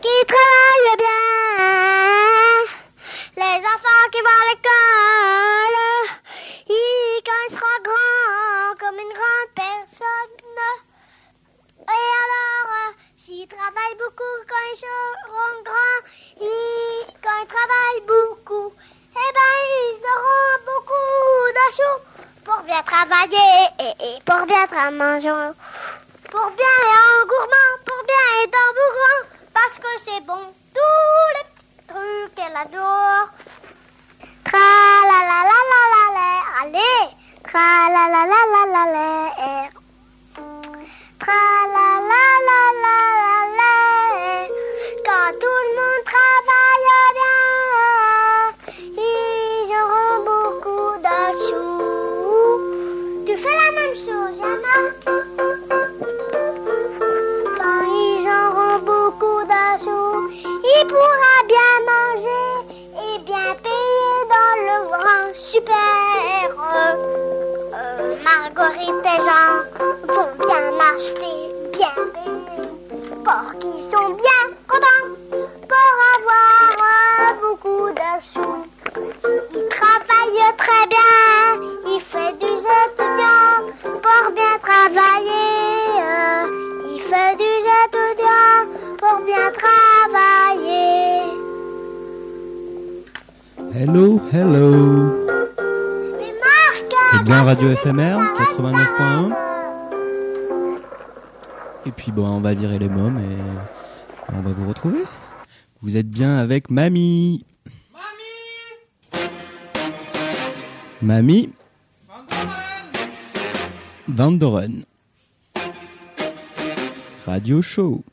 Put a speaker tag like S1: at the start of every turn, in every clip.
S1: Qui travaille travailler et, pour bien tra- manger, pour bien être en gourmand, pour bien être en bourrant, parce que c'est bon, tous les petits trucs qu'elle adore. Tra la la la la la la, allez, tra la la la la la la. Bien acheter, bien pour qu'ils sont bien contents pour avoir beaucoup de sous. Ils travaillent très bien, ils font du étudiant pour bien travailler. euh, il fait du étudiant pour bien travailler.
S2: Hello, hello. C'est bien Radio FMR 89.1. Et puis bon, on va virer les mômes et on va vous retrouver. Vous êtes bien avec Mamie. Mamie. Van Doren. Radio Show.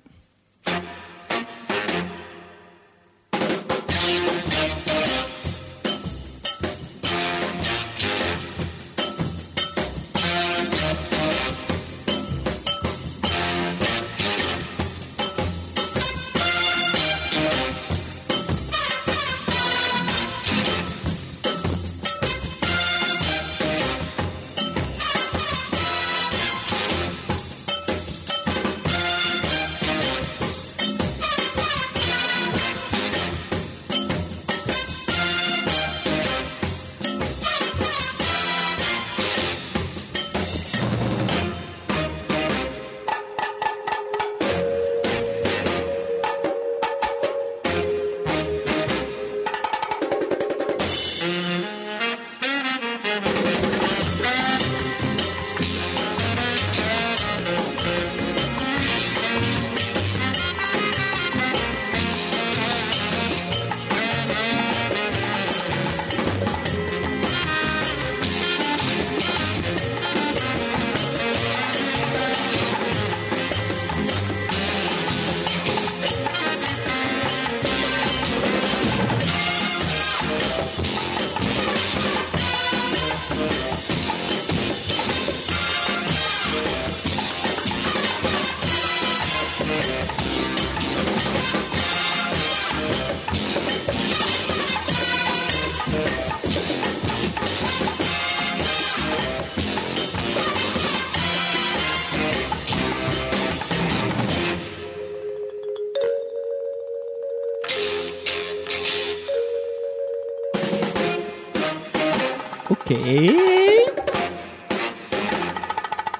S2: Ok.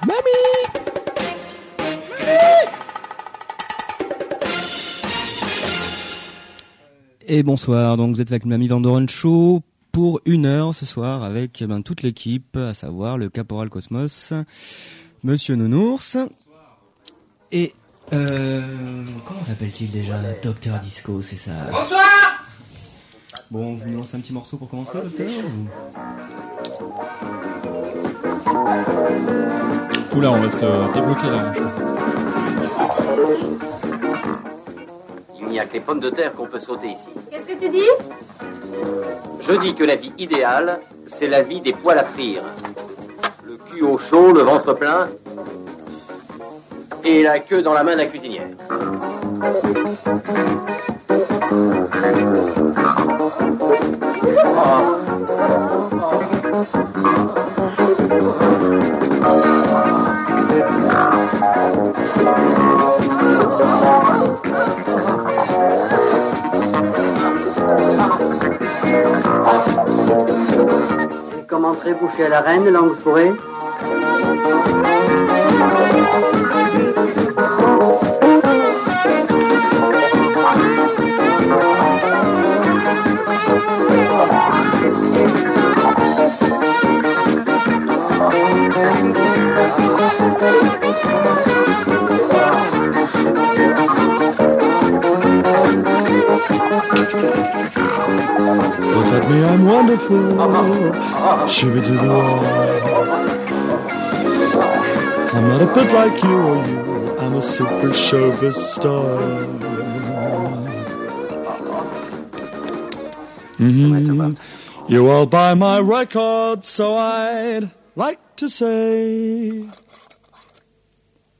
S2: Mamie Et bonsoir, donc vous êtes avec Mamie Vandoren Show pour une heure ce soir avec eh ben, toute l'équipe, à savoir le Caporal Cosmos, Monsieur Nounours. Et euh, comment s'appelle-t-il déjà? Docteur Disco, c'est ça.
S3: Bonsoir.
S2: Bon, vous nous lancez un petit morceau pour commencer, docteur ou-
S4: Oula, on va se débloquer là.
S5: Il n'y a que les pommes de terre qu'on peut sauter ici.
S6: Qu'est-ce que tu dis?
S5: Je dis que la vie idéale, c'est la vie des poils à frire. Le cul au chaud, le ventre plein, et la queue dans la main de la cuisinière. Oh.
S3: Bouchée à la reine, langue fourrée.
S7: Look me, I'm wonderful. Shibby to the wall. I'm not a bit like you or you. I'm a super showbiz star. Mm-hmm. You all buy my record, so I'd like to say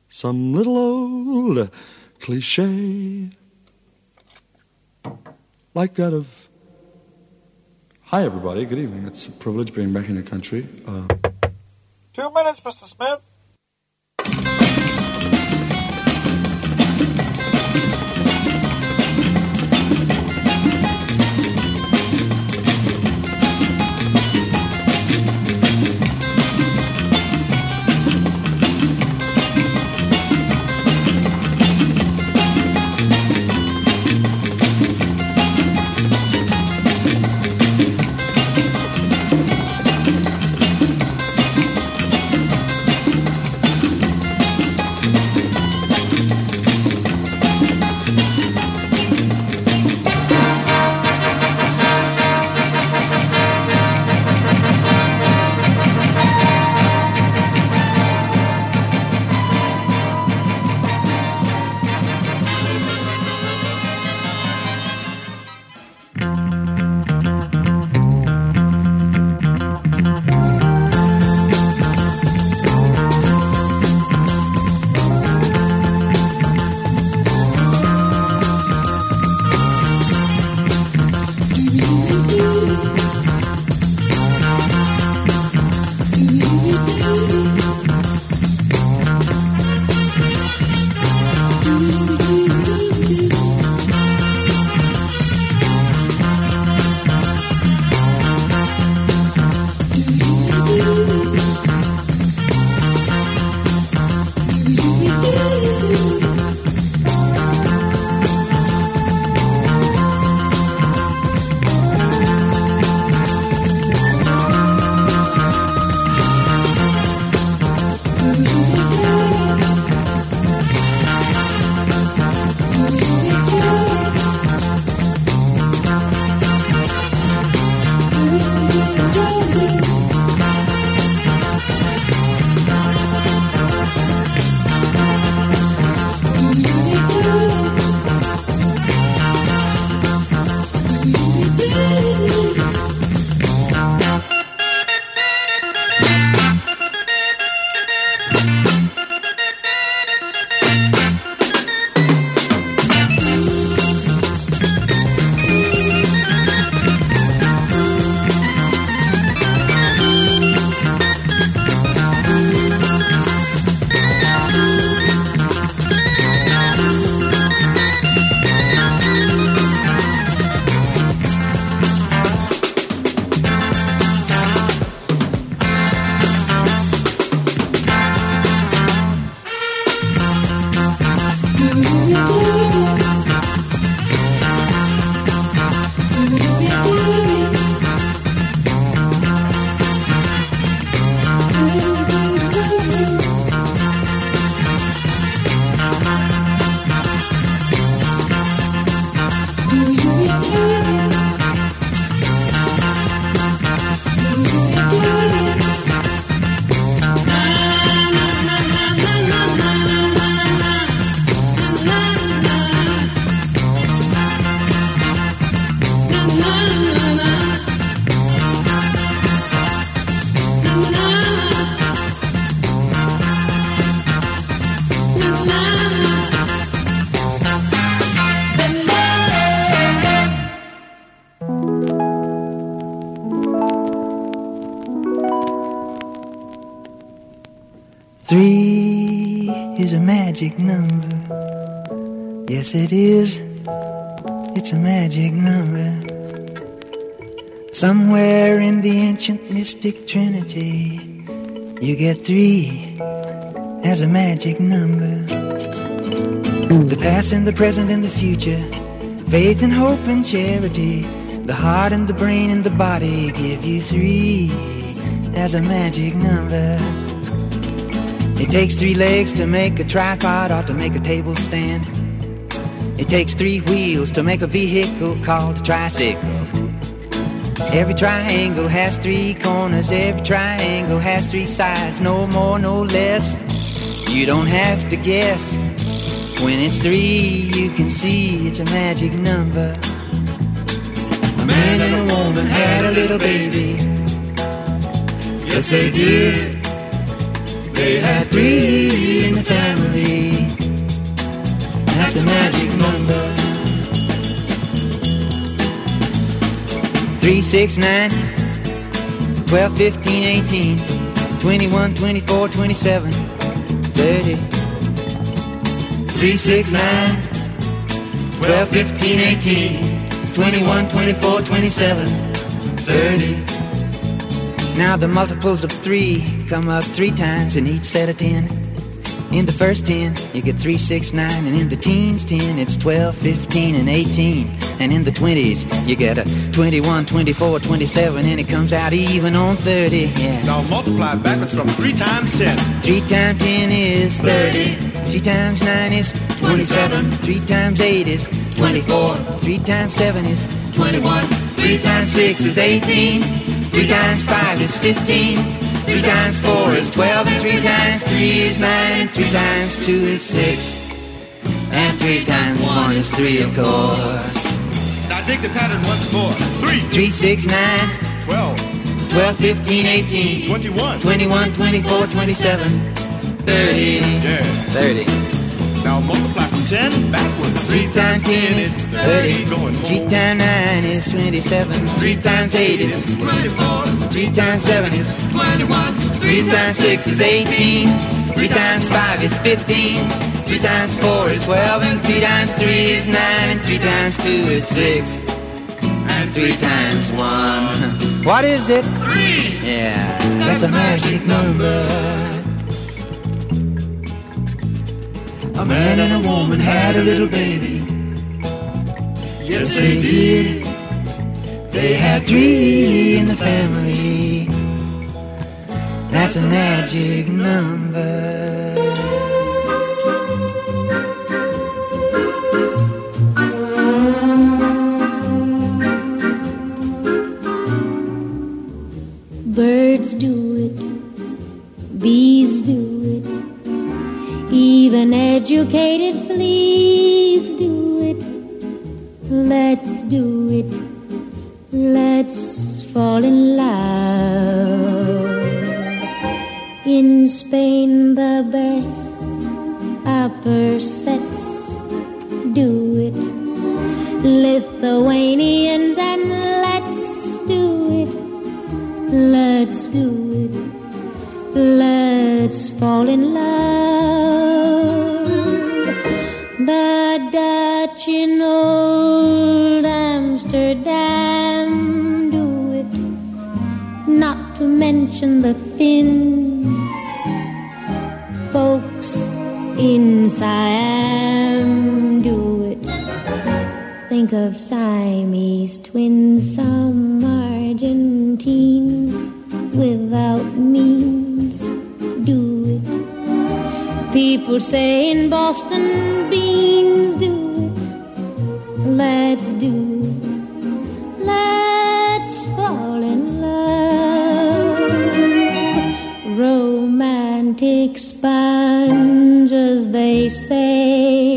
S7: some little old cliche like that of Hi, everybody. Good evening. It's a privilege being back in the country. Uh,
S8: Two minutes, Mr. Smith.
S9: Yes, it is. It's a magic number. Somewhere in the ancient mystic trinity, you get three as a magic number. The past and the present and the future, faith and hope and charity, the heart and the brain and the body give you three as a magic number. It takes three legs to make a tripod or to make a table stand. It takes three wheels to make a vehicle called a tricycle. Every triangle has three corners, every triangle has three sides, no more, no less. You don't have to guess. When it's three, you can see it's a magic number. A man and a woman had a little baby. Yes, they did. They had three in the family. That's a magic 3, 6, 9, 12, 15, 18, 21, 24, 27, 30. 3, 6, 9, 12, 15, 18, 21, 24, 27, 30. Now the multiples of 3 come up 3 times in each set of 10. In the first 10, you get 3, 6, 9, and in the teens 10, it's 12, 15, and 18. And in the 20s, you get a 21, 24, 27, and it comes out even on 30. Yeah.
S8: Now multiply backwards from 3 times 10.
S9: 3 times 10 is 30. 3 times 9 is 27. 3 times 8 is 24. 3 times 7 is 21. 3 times 6 is 18. 3 times 5 is 15. 3 times 4 is 12. And 3 times 3 is 9. And 3 times 2 is 6. And 3 times 1 is 3, of course.
S8: Now dig the pattern once more. Three,
S9: three, six, nine,
S8: twelve,
S9: twelve, fifteen, eighteen,
S8: twenty-one,
S9: twenty-one, twenty-four, twenty-seven, thirty,
S8: yeah,
S9: thirty.
S8: Now multiply from ten backwards.
S9: Three, three times ten is thirty. 30.
S8: Going. Three
S9: times nine is twenty-seven. Three times eight is twenty-four. Three times seven is twenty-one. Three times six is eighteen. Three times five is fifteen. 3 times 4 is 12. And 3 times 3 is 9. And 3 times 2 is 6. And 3 times 1. What is it? 3. Yeah, that's a magic number. A man and a woman had a little baby. Yes, they did. They had three in the family. That's a magic number.
S10: Even educated fleas do it. Let's do it, let's fall in love. In Spain, the best upper sets do it. Lithuanians and let's do it. Let's do it. Let's fall in love. In old Amsterdam do it. Not to mention the Finns. Folks in Siam do it. Think of Siamese twins, some Argentines without means do it. People say in Boston beans do it. Let's do it. Let's fall in love. Romantic sponges, they say,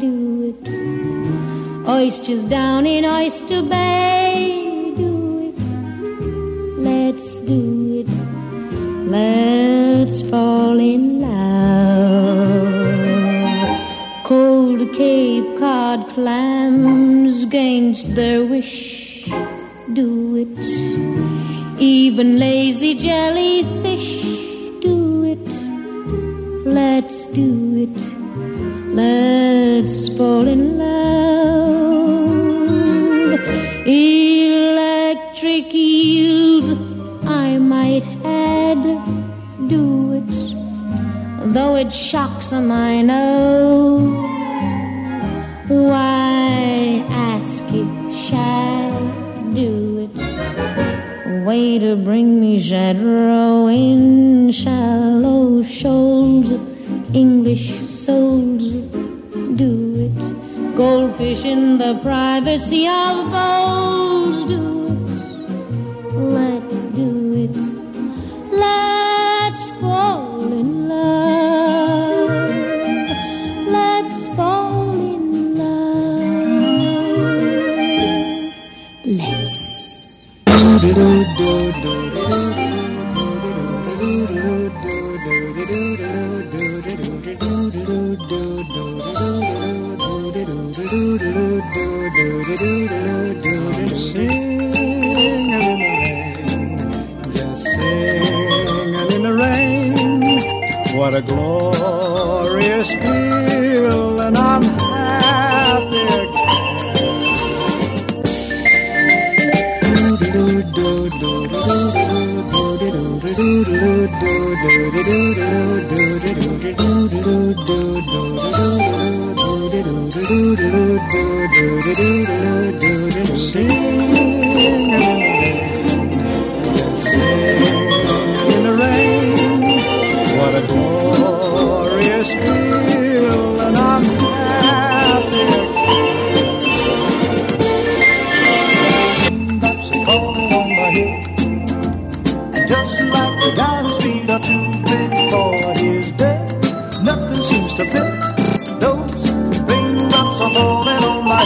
S10: do it. Oysters down in Oyster Bay, do it. Let's do it. Let's fall in love. Cod clams against their wish, do it. Even lazy jellyfish, do it. Let's do it. Let's fall in love. Electric eels, I might had. Do it, though it shocks I know. Why ask if shall do it? Way to bring me shadow in shallow shoals, English souls. Do it, goldfish in the privacy of bowls. Do
S6: Shake.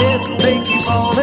S6: Yes, they keep on.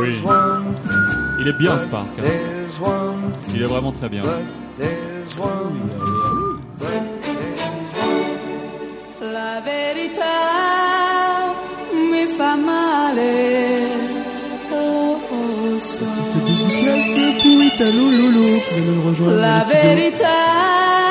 S4: Oui. Il est bien Spark. hein.
S6: There's one
S4: Il est vraiment très bien.
S11: La verità mi fa male. La verità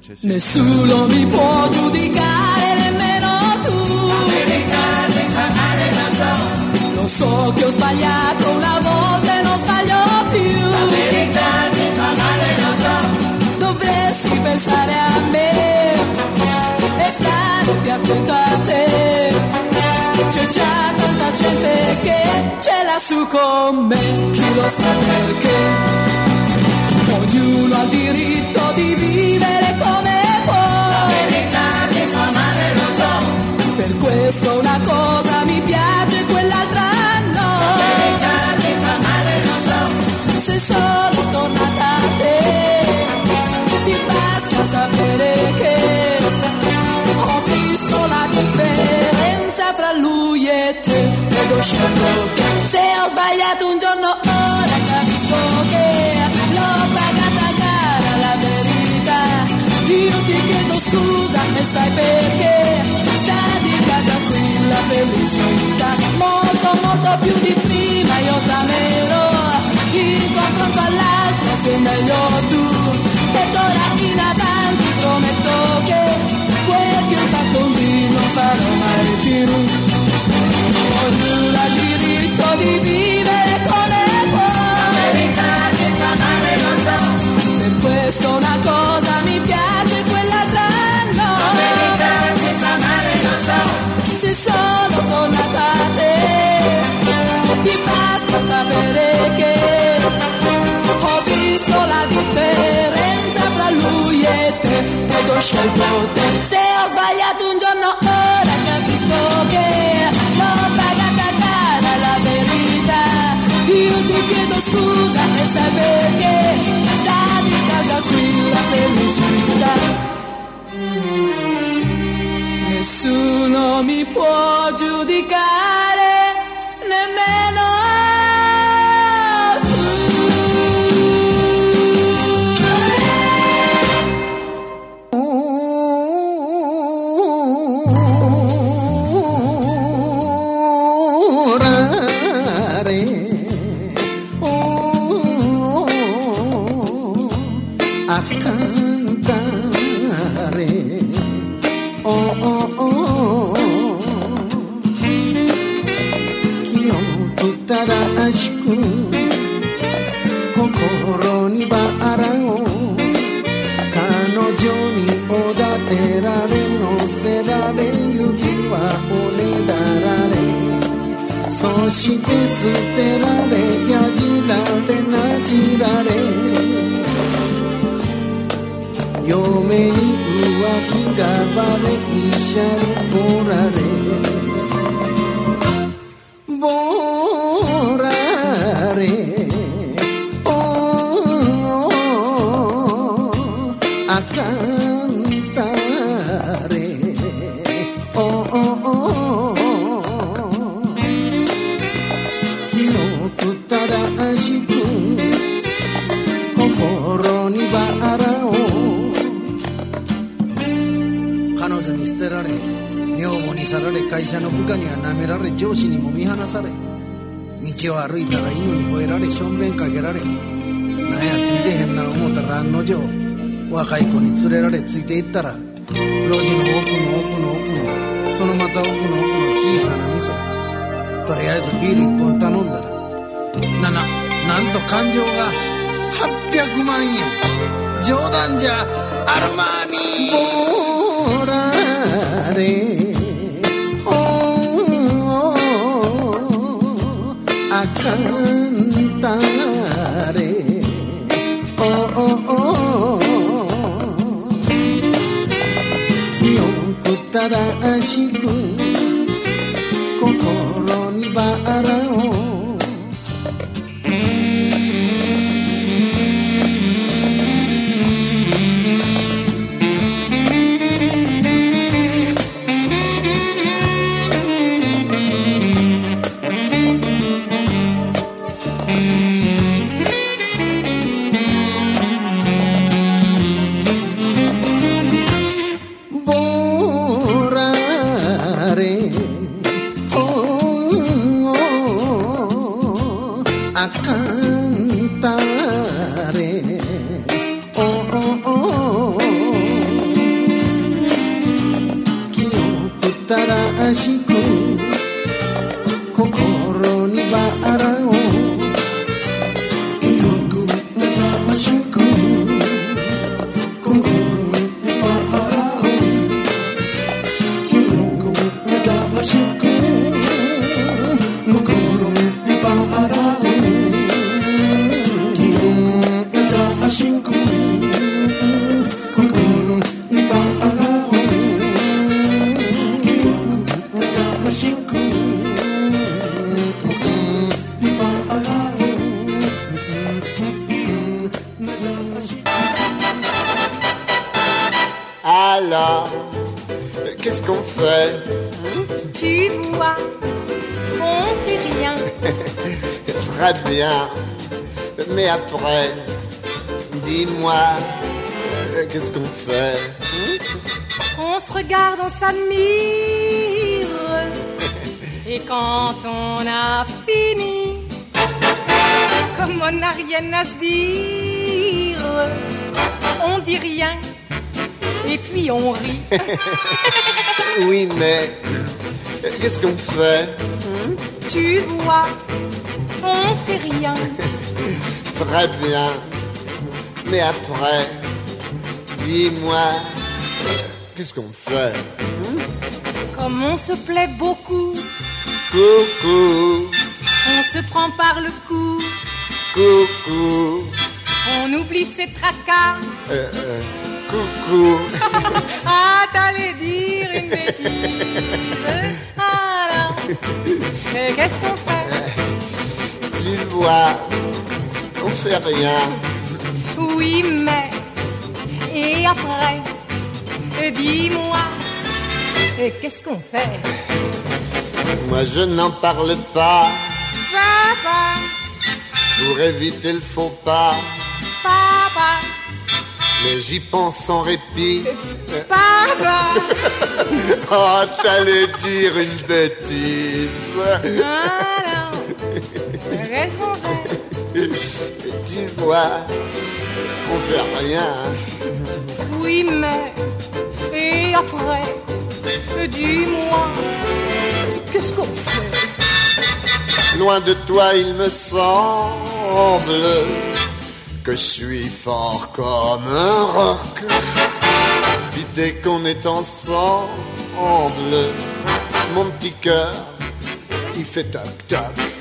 S12: sì.
S11: Nessuno mi può giudicare, nemmeno tu. Fa male, lo so. Lo so che ho sbagliato una volta e non sbaglio più. Fa male, lo so. Dovresti pensare a me e stare più attento a te. C'è già tanta gente che ce l'ha su con me, chi lo sa perché ognuno ha il diritto di vivere come può. La verità che fa male lo so, per questo una cosa mi piace e quell'altra no. La verità che fa male lo so, se sono tornata a te, ti basta sapere che ho visto la differenza fra lui e te. Credo scelgo che se ho sbagliato un giorno ora capisco che pagata cara la verità. Io ti chiedo scusa e sai perché sta di casa qui la felicità. Molto molto più di prima io t'amerò. In confronto all'altro sei meglio tu. E d'ora in avanti prometto che quel che ho fatto lì non farò mai più. Ognuno ha diritto di vivere ed ho scelto te. Se ho sbagliato un giorno ora capisco che l'ho pagata cara la verità. Io ti chiedo scusa e sai perché sta di casa qui la felicità. Nessuno mi può giudicare,
S13: して捨てられやじられなじられ嫁に浮気がバレ医者におられ れ会社の部下には舐められ上司にも見放され道を歩いたら犬に吠えられしょんべんかけられなんやついてへんな思ったら案の定若い子に連れられついていったら路地の奥の奥の奥のそのまた奥の奥の小さな店とりあえずビール一本頼んだらなななんと感情が800万円。冗談じゃアルマーニボラレ あかんたれおお記憶正し
S14: Après, dis-moi, euh, qu'est-ce qu'on fait
S15: On se regarde, on s'admire. Et quand on a fini, comme on n'a rien à se dire, on dit rien. Et puis on rit.
S14: Oui, mais euh, qu'est-ce qu'on fait
S15: Tu vois, on fait rien.
S14: Très bien. Mais après, dis-moi, qu'est-ce qu'on fait?
S15: Comme on se plaît beaucoup,
S14: Coucou,
S15: on se prend par le cou.
S14: coucou,
S15: On oublie ses tracas.
S14: euh, euh, coucou.
S15: Ah, t'allais dire une bêtise. Et qu'est-ce qu'on fait?
S14: Tu vois, fait rien.
S15: Oui, mais. Et après, dis-moi, et qu'est-ce qu'on fait?
S14: Moi je n'en parle pas
S15: Papa,
S14: pour éviter le faux pas.
S15: papa,
S14: Mais j'y pense sans répit.
S15: papa.
S14: Oh, t'allais dire une bêtise.
S15: Alors, fait
S14: Tu vois, on fait rien.
S15: Oui, mais. Et après, dis-moi, qu'est-ce qu'on fait?
S14: Loin de toi, il me semble que je suis fort comme un roc. Puis dès qu'on est ensemble, mon petit cœur, il fait toc toc.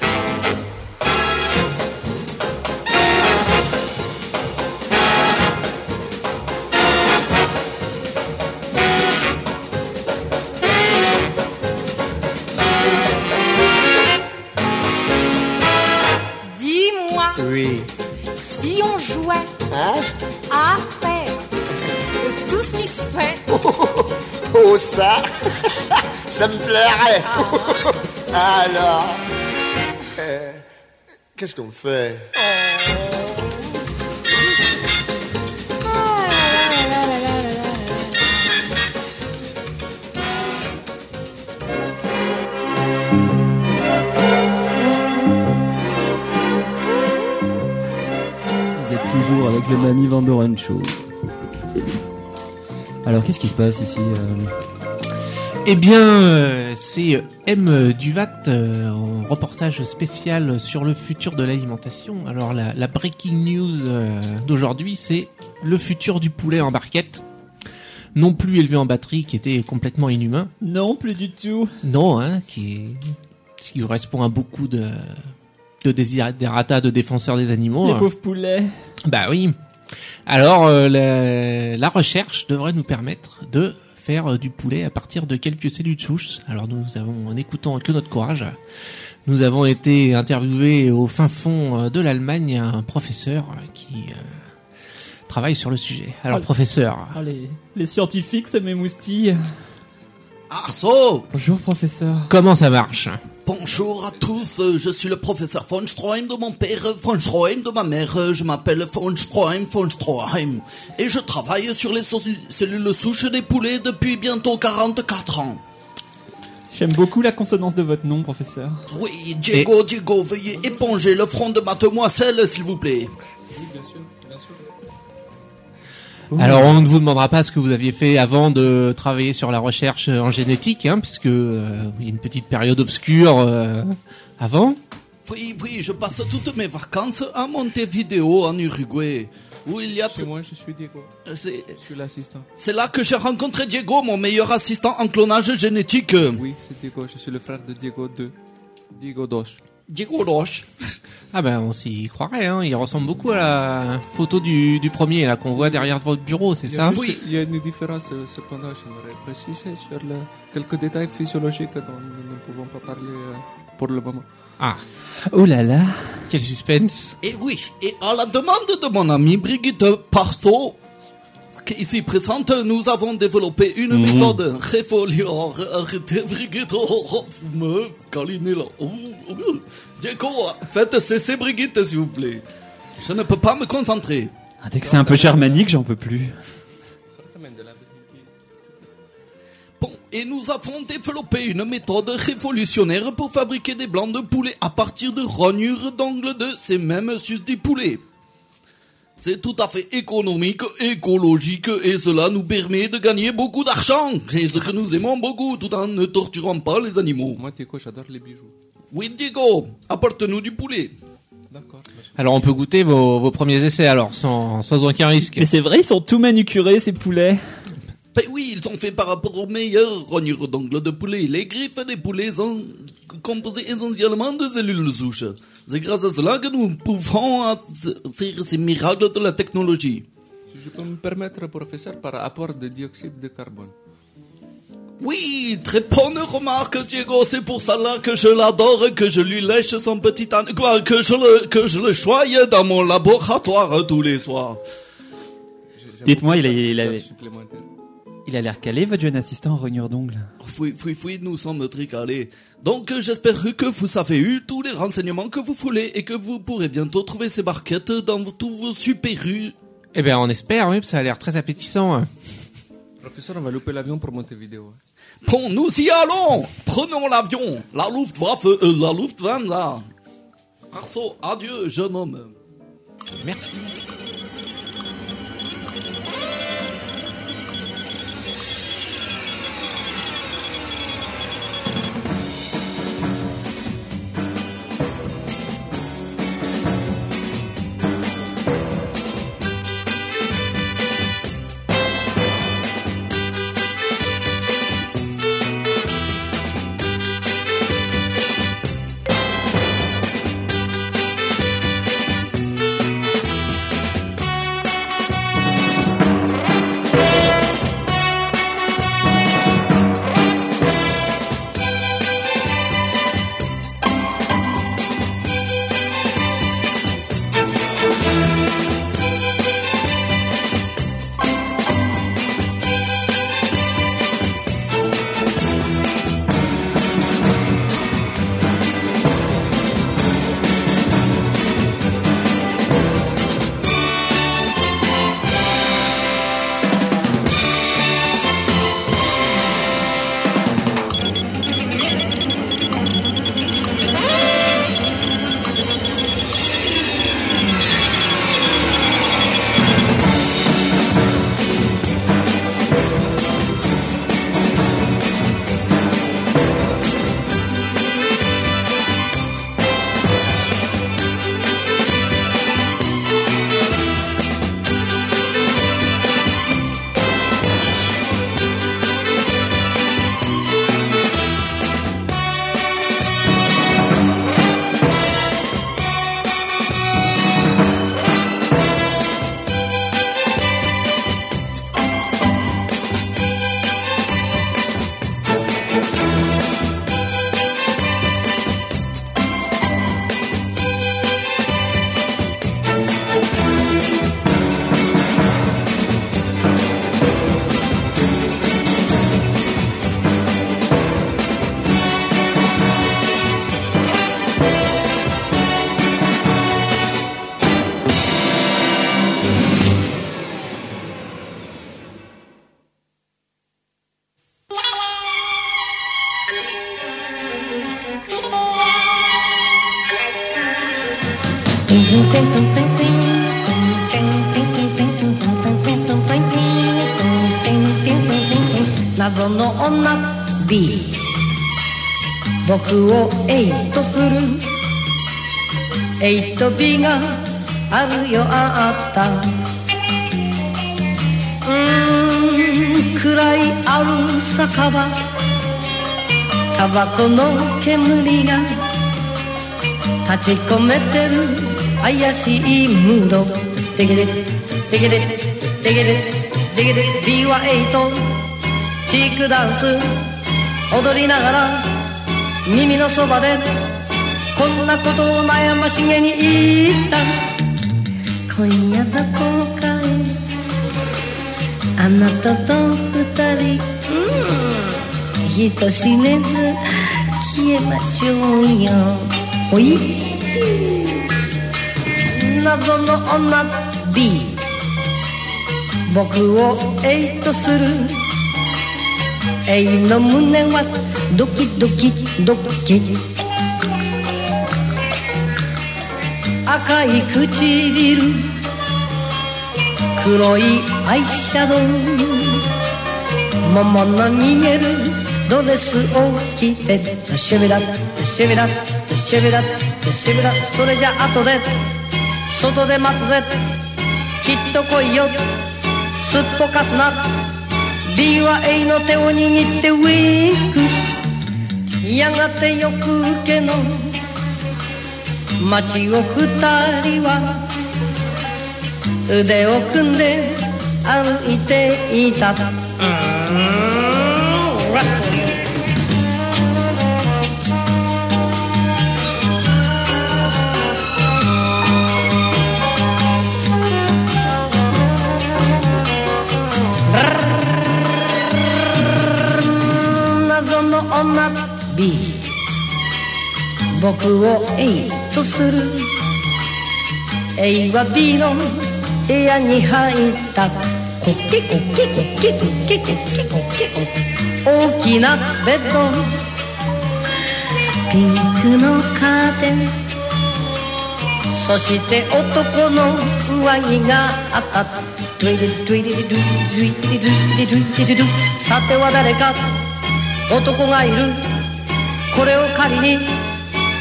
S15: Si on jouait
S14: Hein?
S15: à faire tout ce qui se fait,
S14: Oh ça, ça me plairait. Alors, euh, qu'est-ce qu'on fait?
S2: Avec le Mamie Van Doren Show. Alors, qu'est-ce qui se passe ici euh
S16: Eh bien, euh, c'est M. Duvat euh, en reportage spécial sur le futur de l'alimentation. Alors, la, la breaking news euh, d'aujourd'hui, c'est le futur du poulet en barquette. Non plus élevé en batterie, qui était complètement inhumain.
S2: Non, plus du tout.
S16: Non, hein, qui, est- ce qui correspond à beaucoup de, de desiderata de défenseurs des animaux.
S2: Les pauvres poulets.
S16: Bah oui. Alors, euh, la, la recherche devrait nous permettre de faire euh, du poulet à partir de quelques cellules souches. Alors nous avons, en écoutant que notre courage, nous avons été interviewés au fin fond euh, de l'Allemagne un professeur qui euh, travaille sur le sujet. Alors
S17: Oh,
S16: professeur,
S17: Ah, les, les scientifiques, ça m'émoustille.
S18: Arceau
S17: Bonjour, professeur.
S16: comment ça marche?
S18: Bonjour à tous, je suis le professeur von Stroheim de mon père, von Stroheim de ma mère, je m'appelle von Stroheim, von Stroheim, et je travaille sur les so- cellules souches des poulets depuis bientôt 44 ans.
S17: J'aime beaucoup la consonance de votre nom, professeur.
S18: Oui, Diego, Diego, veuillez éponger le front de mademoiselle, s'il vous plaît.
S16: Alors on ne vous demandera pas ce que vous aviez fait avant de travailler sur la recherche en génétique, hein, puisque euh, il y a une petite période obscure euh, avant.
S18: Oui, oui, je passe toutes mes vacances à Montevideo, en Uruguay, où il y a...
S12: C'est moi, je suis Diego.
S18: C'est
S12: Je suis l'assistant.
S18: c'est là que j'ai rencontré Diego, mon meilleur assistant en clonage génétique.
S12: Oui, c'est Diego. Je suis le frère de Diego 2. Diego Dosh.
S18: Diego Roche.
S16: Ah ben on s'y croirait, hein. il ressemble beaucoup à la photo du, du premier là qu'on voit derrière votre bureau, c'est ça
S12: juste- Il y a une différence, euh, cependant, j'aimerais préciser sur le- quelques détails physiologiques dont nous ne pouvons pas parler euh, pour le moment.
S16: Ah,
S2: Oh là là.
S16: quel suspense
S18: Et oui, et à la demande de mon ami Brigitte marque ici présente, nous avons développé une
S4: Mhm.
S18: méthode oh, oh. Oh, faites cesser Brigitte, s'il vous plaît. Je ne peux pas me concentrer.
S17: Dès que c'est un peu germanique, j'en peux plus.
S18: Bon, et nous avons développé une méthode révolutionnaire pour fabriquer des blancs de poulet à partir de rognures d'ongles de ces mêmes susdits poulets. C'est tout à fait économique, écologique, et cela nous permet de gagner beaucoup d'argent. C'est ce que nous aimons beaucoup, tout en ne torturant pas les animaux.
S12: Moi, t'es quoi J'adore les bijoux.
S18: Oui, Diego, apporte-nous du poulet.
S12: D'accord.
S19: Alors on peut goûter vos, vos premiers essais alors sans, sans aucun risque.
S17: Mais c'est vrai, ils sont tout manucurés, ces poulets.
S18: Ben oui, ils sont faits par rapport aux meilleures rognures d'ongles de poulet. Les griffes des poulets sont composées essentiellement de cellules souches. C'est grâce à cela que nous pouvons faire ces miracles de la technologie.
S12: Si je peux me permettre, professeur, par rapport de dioxyde de carbone.
S18: Oui, très bonne remarque, Diego. C'est pour cela que je l'adore et que je lui lèche son petit âne, quoi, que je le, que je le choye dans mon laboratoire tous les soirs.
S17: Dites-moi, il a, il. Il a l'air calé, votre jeune assistant en rognure d'ongles.
S18: Oui, oui, oui, nous sommes très calés. Donc, j'espère que vous avez eu tous les renseignements que vous voulez et que vous pourrez bientôt trouver ces barquettes dans tous vos super rues.
S19: Eh bien on espère, oui, ça a l'air très appétissant. hein.
S12: Professeur, on va louper l'avion pour monter vidéo.
S18: Bon, nous y allons Prenons l'avion La Luftwaffe, euh, la Lufthansa Arceau, adieu, jeune homme.
S19: Merci.
S20: 謎の女 B 僕をエイトする。エイト B があるよあった。うーん暗いある酒場。タバコの煙が立ち込めてる。怪しいムード。デゲデデゲデデゲデデゲデ B はエイト。チークダンス。踊りながら耳のそばでこんなことを悩ましげに言った。今夜どこかへあなたと二人。人知れず消えましょうよ。ほい。謎の女。B 僕を A とする。A の胸はドキドキドキ。赤い唇。黒いアイシャドウ。桃の見える。ドレスを着て。シュビラシュビラシュビラシュビラそれじゃ後で。外で待つぜ。きっと来いよ。すっぽかすな。B は A の手を握ってウィンク。やがてよく受けの。街を二人は。腕を組んで歩いていた。謎の女 B 僕を A とする。A は B の部屋に入った。コケコケコケコケコケコケコ大きなベッドピンクのカーテン。そして男の上着があっ。たドゥイリドゥイリドゥイリドゥイリドゥイリドゥイリドゥさては誰か男がいる。これを仮に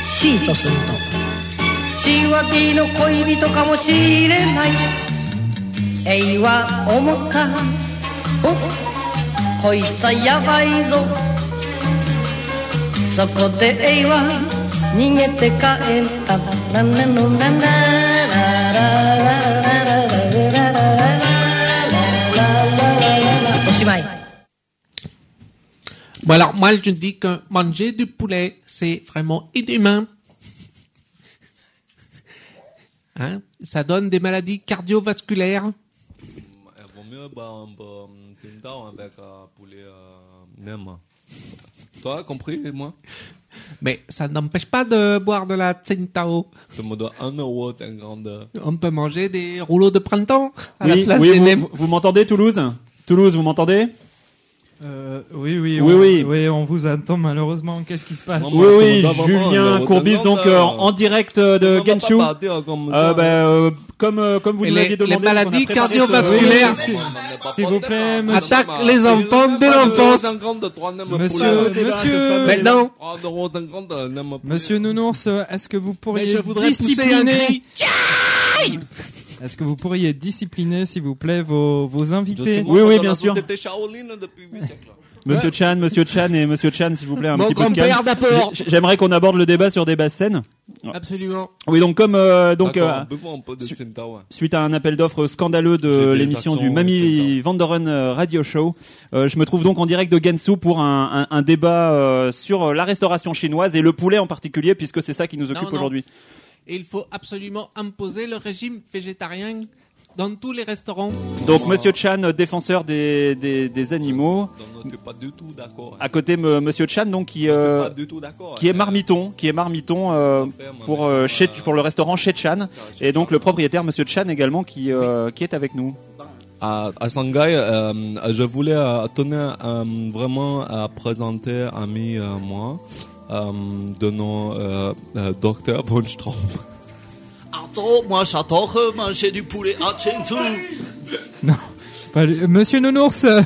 S20: C とすると。C は B の恋人かもしれない。A は思った。おこいつはやばいぞ。そこで A は逃げて帰った。ララのラララララ
S19: Bon alors moi je dis que manger du poulet c'est vraiment inhumain. Hein? Ça donne des maladies cardiovasculaires.
S12: Il vaut mieux boire un peu avec euh, poulet euh, nem. Toi, compris, et moi?
S19: Mais ça n'empêche pas de boire de la Tsingtao.
S12: Ça me doit 1,50€.
S19: On peut manger des rouleaux de printemps à la place
S17: oui,
S19: des
S17: vous- vous m'entendez, Toulouse? Toulouse, vous m'entendez?
S21: Euh, oui, oui,
S17: Oui,
S21: on,
S17: oui.
S21: oui, on vous attend malheureusement. Qu'est-ce qui se passe
S17: Oui, oui, Julien Courbis, donc euh, en direct euh, de Genshu. Euh, bah, euh, comme euh, comme vous
S19: les-
S17: l'aviez
S19: les
S17: demandé,
S19: maladies
S17: préparé ce-
S19: cardiovasculaires.
S21: S'il vous plaît, monsieur.
S19: Attaque les enfants dès l'enfance.
S21: Monsieur, monsieur,
S19: Maintenant.
S21: Monsieur Nounours, est-ce que vous pourriez
S19: Mais je voudrais pousser un
S21: discipliner
S19: cri.
S21: Est-ce que vous pourriez discipliner, s'il vous plaît, vos, vos invités
S17: Oui, oui, bien sûr.
S12: C'était Shaolin depuis 8 siècles.
S17: Monsieur Chan, Monsieur Chan et Monsieur Chan, s'il vous plaît, un
S19: Mon
S17: petit peu de
S19: grand-père
S17: calme.
S19: d'abord.
S17: J'ai- J'aimerais qu'on aborde le débat sur des basses scènes.
S19: Absolument.
S17: Oui, donc comme euh, donc euh,
S12: buvons un peu de
S17: su- suite à un appel d'offres scandaleux
S12: J'ai
S17: de
S12: des
S17: l'émission du
S12: accents
S17: Mamie Vandoren euh, Radio Show, euh, je me trouve donc en direct de Gansu pour un, un- un débat euh, sur euh, la restauration chinoise et le poulet en particulier, puisque c'est ça qui nous occupe
S19: Non, non.
S17: aujourd'hui.
S19: Et il faut absolument imposer le régime végétarien dans tous les restaurants.
S17: Donc Monsieur Chan, défenseur des, des, des animaux.
S12: Je suis pas du tout d'accord.
S17: À côté, me- Monsieur Chan, donc qui euh, qui est marmiton, qui est marmiton euh, pour euh, chez, pour le restaurant chez Chan, et donc le propriétaire Monsieur Chan également qui euh, qui est avec nous.
S12: À, à Shanghai, euh, je voulais euh, tenir euh, vraiment à présenter ami euh, moi euh, de nom euh, euh, Docteur Von Strom.
S18: Attends, moi j'adore euh, manger du poulet à Chengdu.
S21: Pas lui- Monsieur Nounours, euh,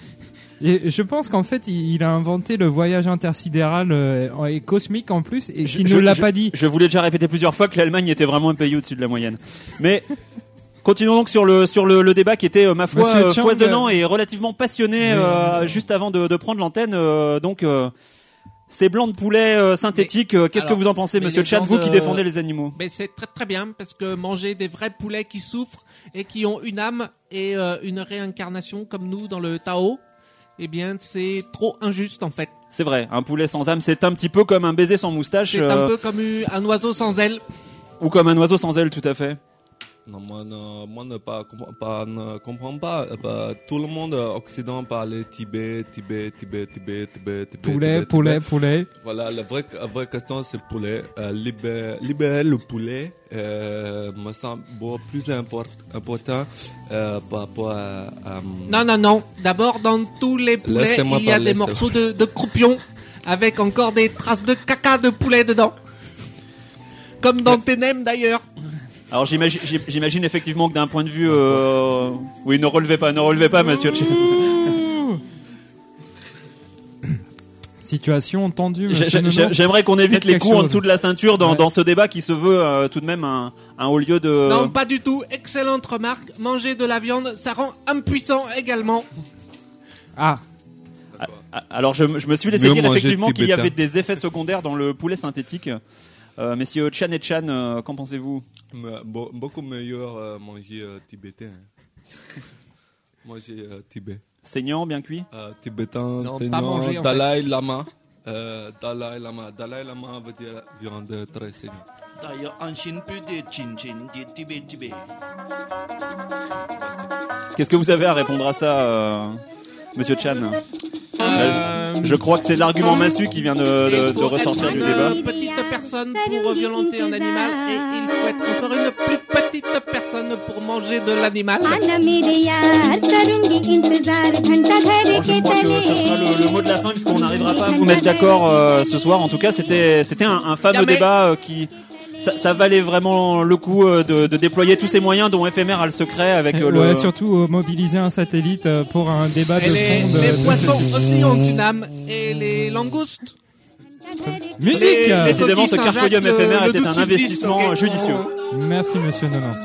S21: et je pense qu'en fait, il, il a inventé le voyage intersidéral euh, et cosmique en plus, et qu'il ne l'a pas dit.
S17: Je voulais déjà répéter plusieurs fois que l'Allemagne était vraiment un pays au-dessus de la moyenne. Mais continuons donc sur le sur le, le débat qui était euh, ma foi euh, foisonnant
S21: euh,
S17: et relativement passionné euh, juste avant de, de prendre l'antenne. euh, donc euh, ces blancs de poulet euh, synthétiques, euh, qu'est-ce que
S19: Alors,
S17: vous en pensez,
S19: mais
S17: Monsieur
S19: les
S17: Chan,
S19: gens
S17: vous
S19: de-
S17: qui défendez les animaux?
S19: Mais c'est très très bien parce que manger des vrais poulets qui souffrent et qui ont une âme et euh, une réincarnation comme nous dans le Tao, eh bien c'est trop injuste en fait.
S17: C'est vrai, un poulet sans âme, c'est un petit peu comme un baiser sans moustache,
S19: C'est
S17: euh,
S19: un peu comme un oiseau sans ailes.
S17: ou comme un oiseau sans aile, tout à fait.
S12: Non, moi, ne, moi ne, pas, pas, ne comprends pas. Euh, bah, tout le monde euh, occident parlait Tibet, Tibet, Tibet, Tibet, Tibet, Tibet.
S22: Poulet,
S12: Tibet,
S22: poulet,
S12: Tibet.
S22: poulet.
S12: Voilà, la vraie, la vraie question c'est poulet. Euh, libérer, libérer le poulet euh, me semble beaucoup plus import- important euh, par rapport à... à,
S19: Non, non, non. D'abord, dans tous les poulets, il y a
S12: parler,
S19: des morceaux de, de croupion avec encore des traces de caca de poulet dedans. Comme dans tes nems d'ailleurs.
S17: Alors j'imagine, j'im- j'imagine effectivement que d'un point de vue, euh, oui, ne relevez pas, ne relevez pas, monsieur.
S22: Situation tendue.
S17: J'aimerais qu'on évite les coups en dessous de la ceinture dans,
S22: Ouais.
S17: dans ce débat qui se veut euh, tout de même un, un haut lieu de.
S19: Non, pas du tout. Excellente remarque. Manger de la viande, ça rend impuissant également.
S22: Ah.
S17: Ah, Alors je, me- je me suis laissé
S12: Mieux
S17: dire effectivement qu'il y avait des effets secondaires dans le poulet synthétique. Euh, messieurs Chan et Chan, euh, qu'en pensez-vous?
S12: Be- beaucoup meilleur euh, manger euh, tibétain. manger euh, Tibet.
S17: Saignant, bien cuit?
S12: Euh, tibétain,
S19: Non, pas
S12: saignant,
S19: manger, en
S12: Dalai Lama. Euh, Dalai Lama. Dalai Lama veut dire viande très saignante.
S18: D'ailleurs, en Chine, plus de Chin Chin, de Tibet Tibet.
S17: Qu'est-ce que vous avez à répondre à ça, euh, Monsieur Chan?
S19: Euh...
S17: Je crois que c'est l'argument massu qui vient de, de, de ressortir du débat.
S19: Il faut être Une petite personne pour violenter un animal et il faut être encore une plus petite personne pour manger de l'animal.
S17: Bon, je crois que ce sera le, le mot de la fin puisqu'on n'arrivera pas à vous mettre d'accord euh, ce soir. En tout cas, c'était c'était un, un fameux débat euh, qui ça, ça valait vraiment le coup euh, de, de déployer tous ces moyens dont FMR a le secret avec euh,
S22: Ouais,
S17: le.
S22: surtout euh, mobiliser un satellite euh, pour un débat
S19: Et
S22: de
S19: les,
S22: fond.
S19: les
S22: de-
S19: poissons aussi ont une âme et les langoustes.
S22: Musique
S19: Les- les
S17: Décidément, ce carpodium éphémère
S19: le-
S17: était un investissement judicieux.
S22: Merci, monsieur Nounours.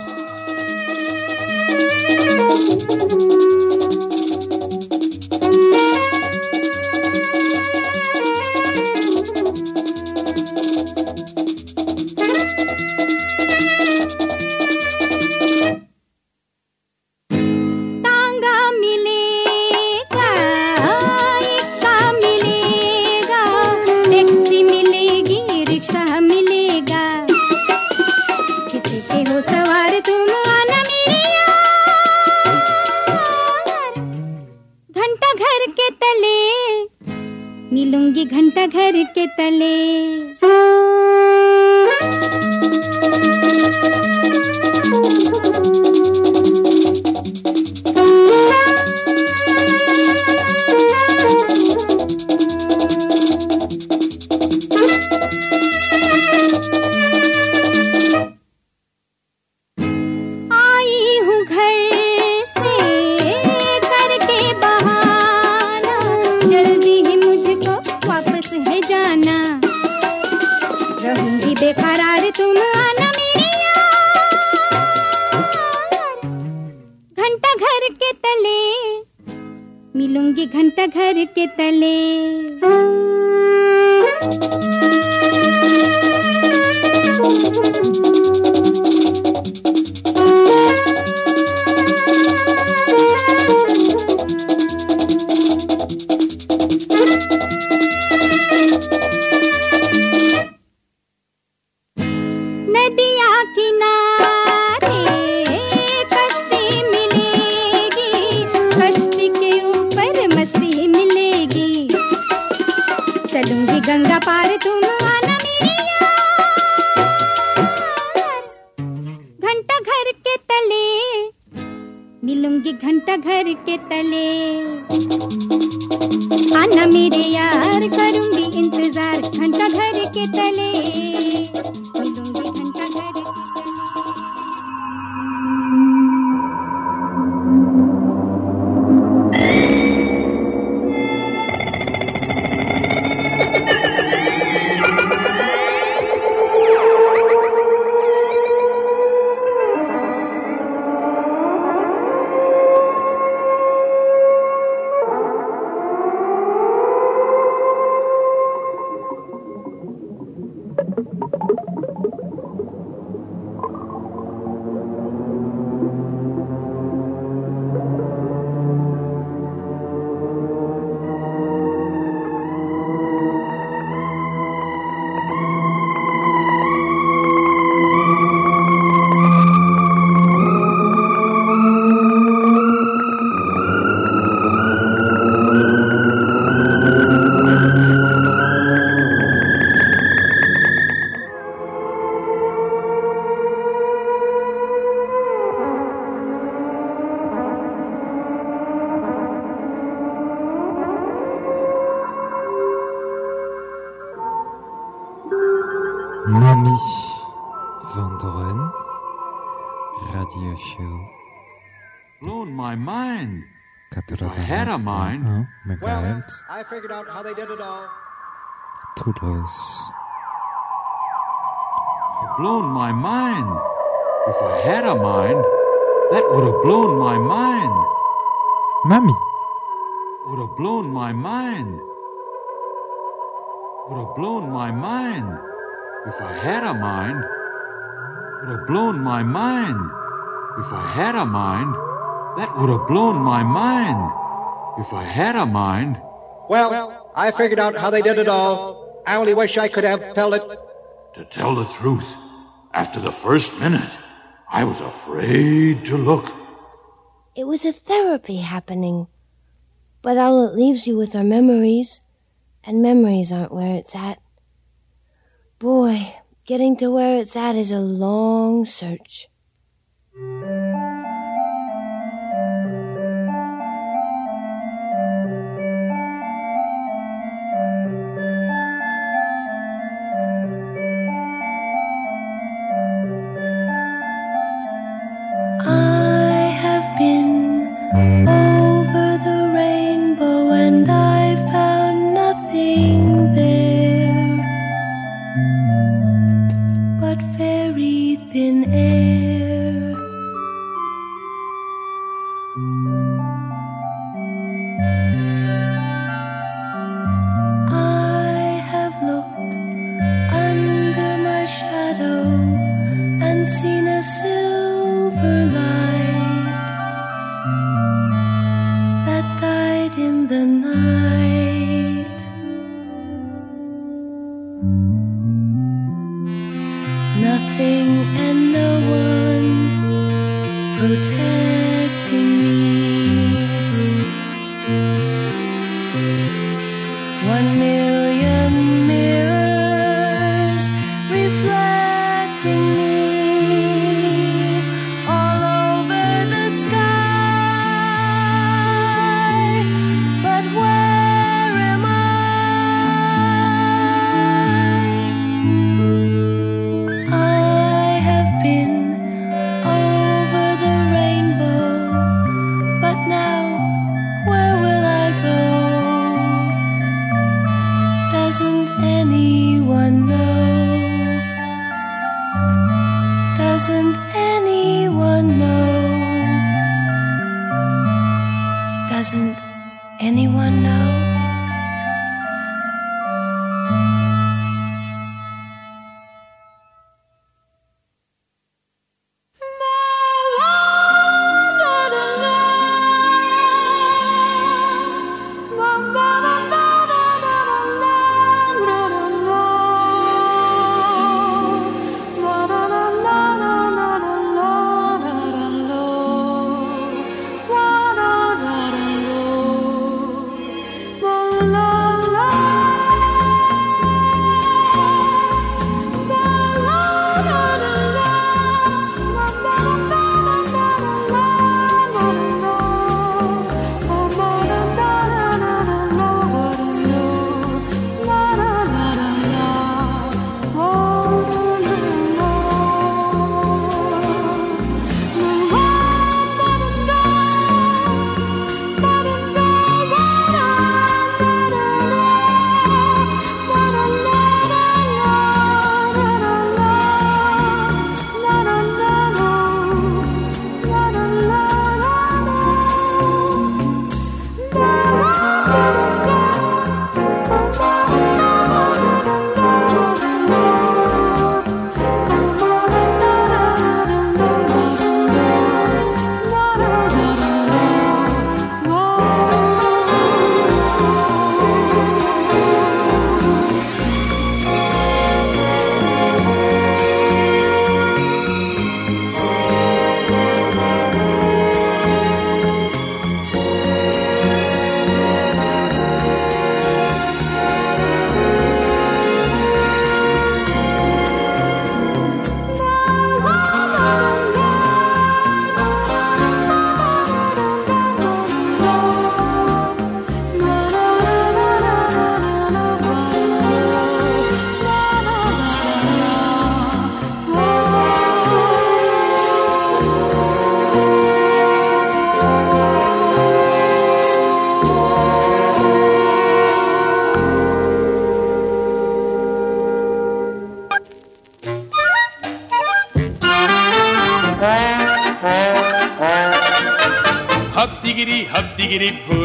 S21: Van Doren Radio Show
S8: Blown my mind. If I had a mind.
S21: 81 MHz
S23: I figured out how they did it all.
S21: Toulouse.
S8: Blown my mind. If I had a mind, that would have blown my mind.
S21: Mamie.
S8: Would have blown my mind. Would have blown my mind. If I had a mind, would have blown my mind. If I had a mind, that would have blown my mind. If I had a mind,
S23: Well, I figured out how they did it all. I only wish I could have felt it.
S8: to tell the truth, after the first minute, I was afraid to look.
S24: It was a therapy happening. But all it leaves you with are memories, and memories aren't where it's at. Boy, getting to where it's at is a long search.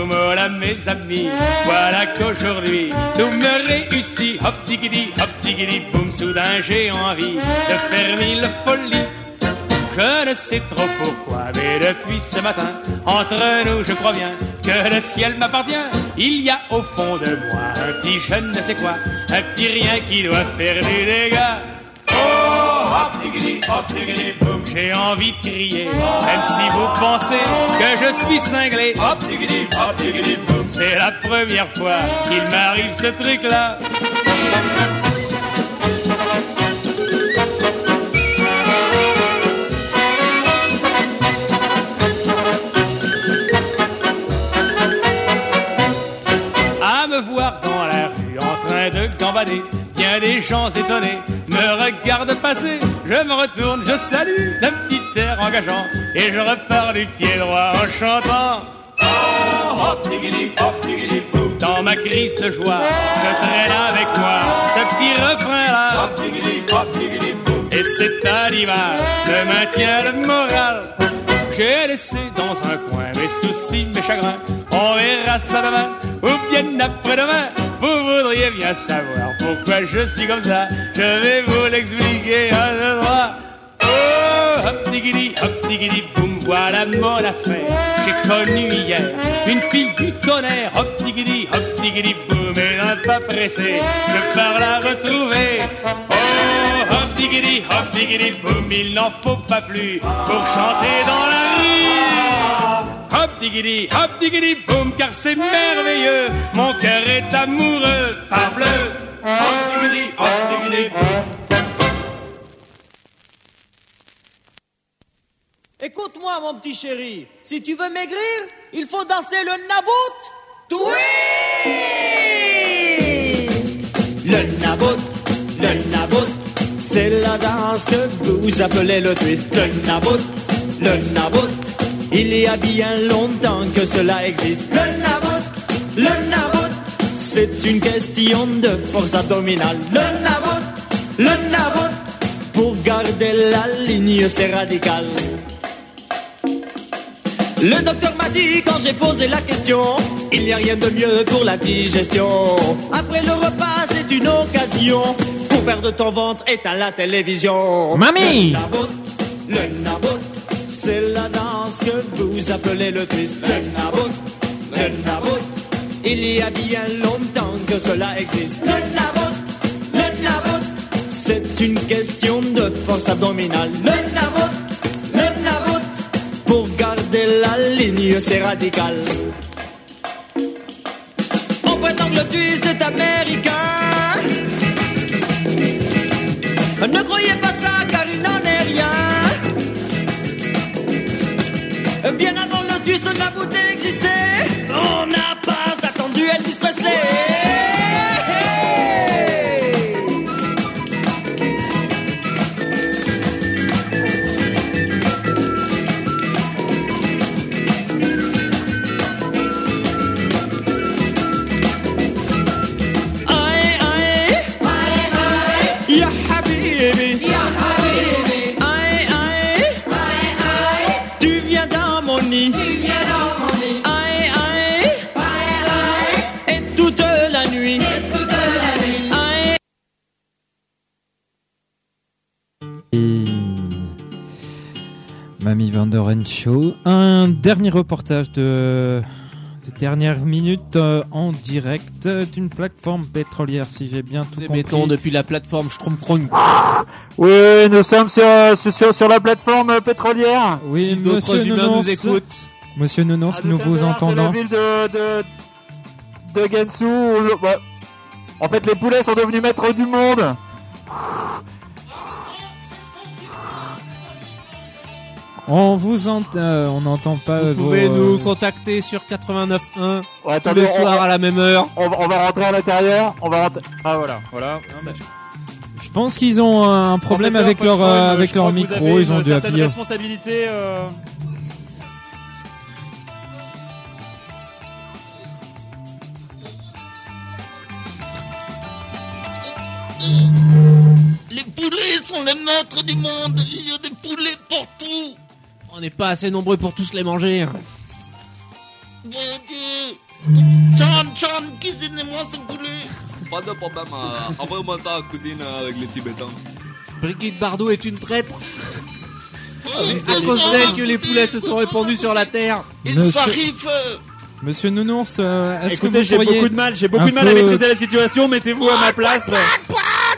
S25: Voilà mes amis. Voilà qu'aujourd'hui, tout me réussit. Hop digidi, hop digidi, boum, soudain j'ai envie de faire mille folies. Je ne sais trop pourquoi, mais depuis ce matin, entre nous, je crois bien que le ciel m'appartient. Il y a au fond de moi un petit je ne sais quoi, un petit rien qui doit faire du dégât. J'ai envie de crier, même si vous pensez que je suis cinglé. C'est la première fois qu'il m'arrive ce truc-là. à me voir dans la rue en train de gambader. Bien des gens étonnés me regardent passer. Je me retourne, je salue d'un petit air engageant et je repars du pied droit en chantant. Oh. Dans ma crise de joie, je traîne avec moi ce petit refrain-là. Et cet animal me maintient le moral. J'ai laissé dans un coin mes soucis, mes chagrins. On verra ça demain ou bien après-demain. Vous voudriez bien savoir pourquoi je suis comme ça. Je vais vous l'expliquer à deux droit. Oh, hop digidi, hop digidi, boum, voilà mon affaire. J'ai connu hier une fille du tonnerre. Hop digidi, hop digidi, boum, et d'un pas pressé, je pars la retrouver. Oh, hop digidi, hop digidi, boum, il n'en faut pas plus pour chanter dans la rue. Hop digidi, hop digidi, boum, car c'est merveilleux. Mon cœur est amoureux, parbleu. Hop digidi, hop boum.
S26: Écoute-moi, mon petit chéri. Si tu veux maigrir, il faut danser le nabout. Oui
S27: Le nabot, le nabot, c'est la danse que vous appelez le twist. Le nabot, le nabot, il y a bien longtemps que cela existe. Le nabot, le nabot, c'est une question de force abdominale. Le nabot, le nabot, pour garder la ligne, c'est radical. Le docteur m'a dit quand j'ai posé la question, il n'y a rien de mieux pour la digestion. Après le repas, c'est une occasion pour perdre ton ventre, éteins la télévision.
S21: Mamie
S27: Le nabot, le nabot, c'est la danse que vous appelez le twist. Le nabot, le nabot, il y a bien longtemps que cela existe. Le nabot, le c'est une question de force abdominale. Le nabot, le pour garder la ligne, c'est radical. On prétend que le twist est américain. Ne croyez pas ça, car il n'en est Bien avant le twist, la bouteille existait. On n'a pas attendu Elvis Presley.
S21: Van Show. Un dernier reportage de, de dernière minute euh, en direct d'une plateforme pétrolière, si j'ai bien tout compris.
S19: Mettons depuis la plateforme Stromkron.
S28: Oui, nous sommes sur, sur, sur, la plateforme pétrolière.
S21: Oui,
S19: Si d'autres
S21: monsieur
S19: humains
S21: Nounours.
S19: nous écoutent.
S21: Monsieur Nounours, nous vous
S28: de la
S21: entendons.
S28: ville de, de, de Gensu. où le- bah, en fait, les poulets sont devenus maîtres du monde.
S21: On vous ent- euh, on n'entend pas
S19: Vous
S21: vos-
S19: pouvez nous contacter sur 89.1 tous
S28: attendez,
S19: les
S28: on
S19: soirs
S28: va-
S19: à la même heure.
S28: On, va- on va rentrer à l'intérieur. On va rentrer. Ah voilà, voilà.
S21: Je pense qu'ils ont un problème avec leur euh, avec leur micro. Ils ont
S17: une
S21: dû appuyer.
S17: responsabilité. euh,
S18: Les poulets sont les maîtres du monde. Il y a des poulets partout.
S19: On n'est pas assez nombreux pour tous les manger.
S29: Chan, Chan, cuisinez-moi ce poulet.
S12: Pas de problème, euh, envoie-moi ta cousine euh, avec les Tibétains.
S19: Brigitte Bardot est une traître. C'est à cause d'elle que les poulets se sont répandus sur la terre.
S21: Monsieur- Monsieur Nounours, euh, est-ce que
S17: Écoutez,
S21: vous
S17: j'ai
S21: pourriez
S17: beaucoup de mal, j'ai beaucoup
S21: un
S17: de mal à
S21: peu
S17: maîtriser la situation. Mettez-vous à ma place.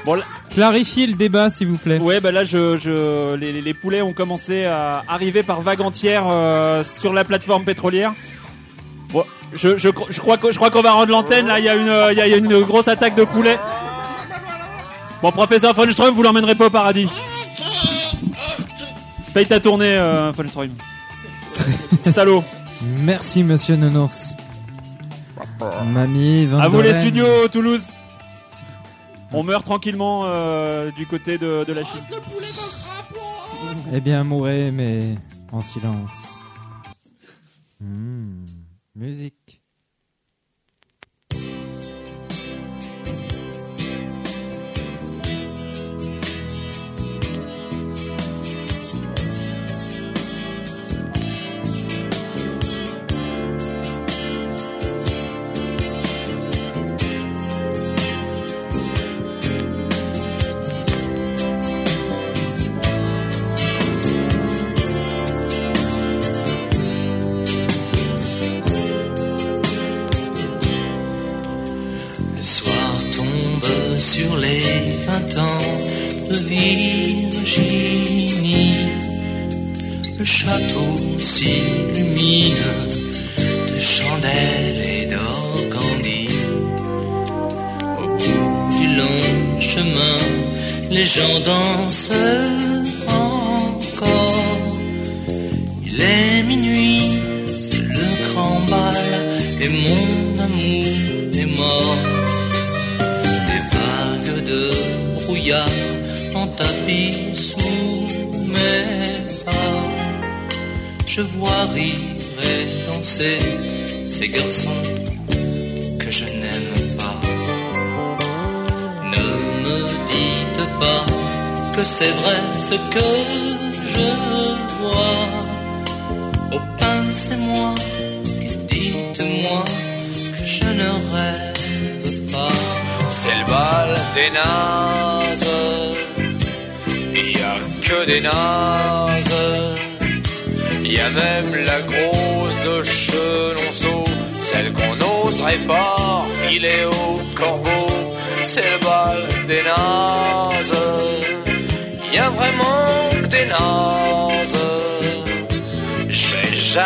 S17: Bon, là-
S21: clarifier le débat, s'il vous plaît
S17: Ouais, bah là, je, je, les, poulets ont commencé à arriver par vagues entières euh, sur la plateforme pétrolière. Bon, je, je, je crois que- je crois qu'on va rendre l'antenne. Là, il y a une, il y a- une grosse attaque de poulets. Bon, professeur von vous l'emmènerez pas au paradis. Paye ta tournée, euh, von. Salaud.
S21: Merci, monsieur Nounours. Mamie, Van
S17: À vous les studios, Toulouse. On meurt tranquillement euh, du côté de, de la Chine.
S21: Eh bien, mourrez, mais en silence. Hmm, musique.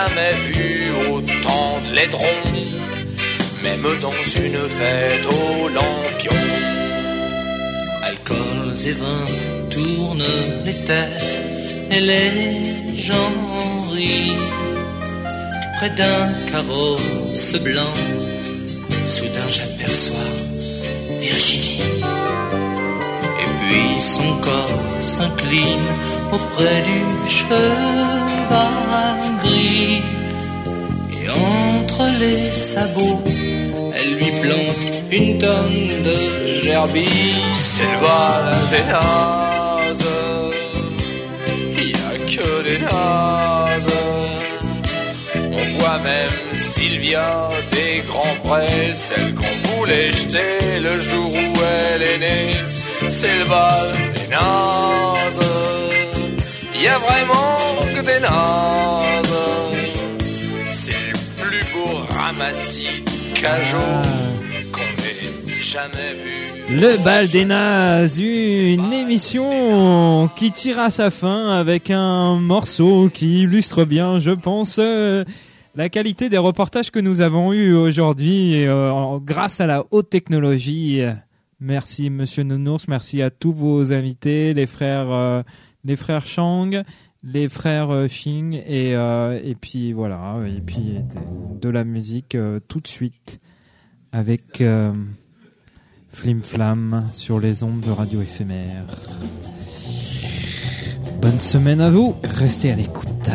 S25: Jamais vu autant de laidrons, même dans une fête au lampion.
S30: Alcools et vins tournent les têtes et les gens rient. Près d'un carrosse blanc, soudain j'aperçois Virginie. Et puis son corps s'incline auprès du cheval gris. Et entre les sabots, elle lui plante une tonne de gerbille.
S25: C'est le bal des nazes. Il y a que des nazes. On voit même Sylvia des grands prés, celle qu'on voulait jeter le jour où elle est née. C'est le bal des nazes. Y a vraiment que des nazes. C'est le plus beau ramassis de cajots qu'on ait jamais vu.
S21: Le bal des nazes, une émission qui tire à sa fin avec un morceau qui illustre bien, je pense, euh, la qualité des reportages que nous avons eus aujourd'hui euh, grâce à la haute technologie. Merci Monsieur Nounours, merci à tous vos invités, les frères, euh, les frères Chang, les frères euh, Xing et euh, et puis voilà, et puis de, la musique euh, tout de suite avec. euh, Flim Flam sur les ondes de radio éphémère. Bonne semaine à vous, restez à l'écoute.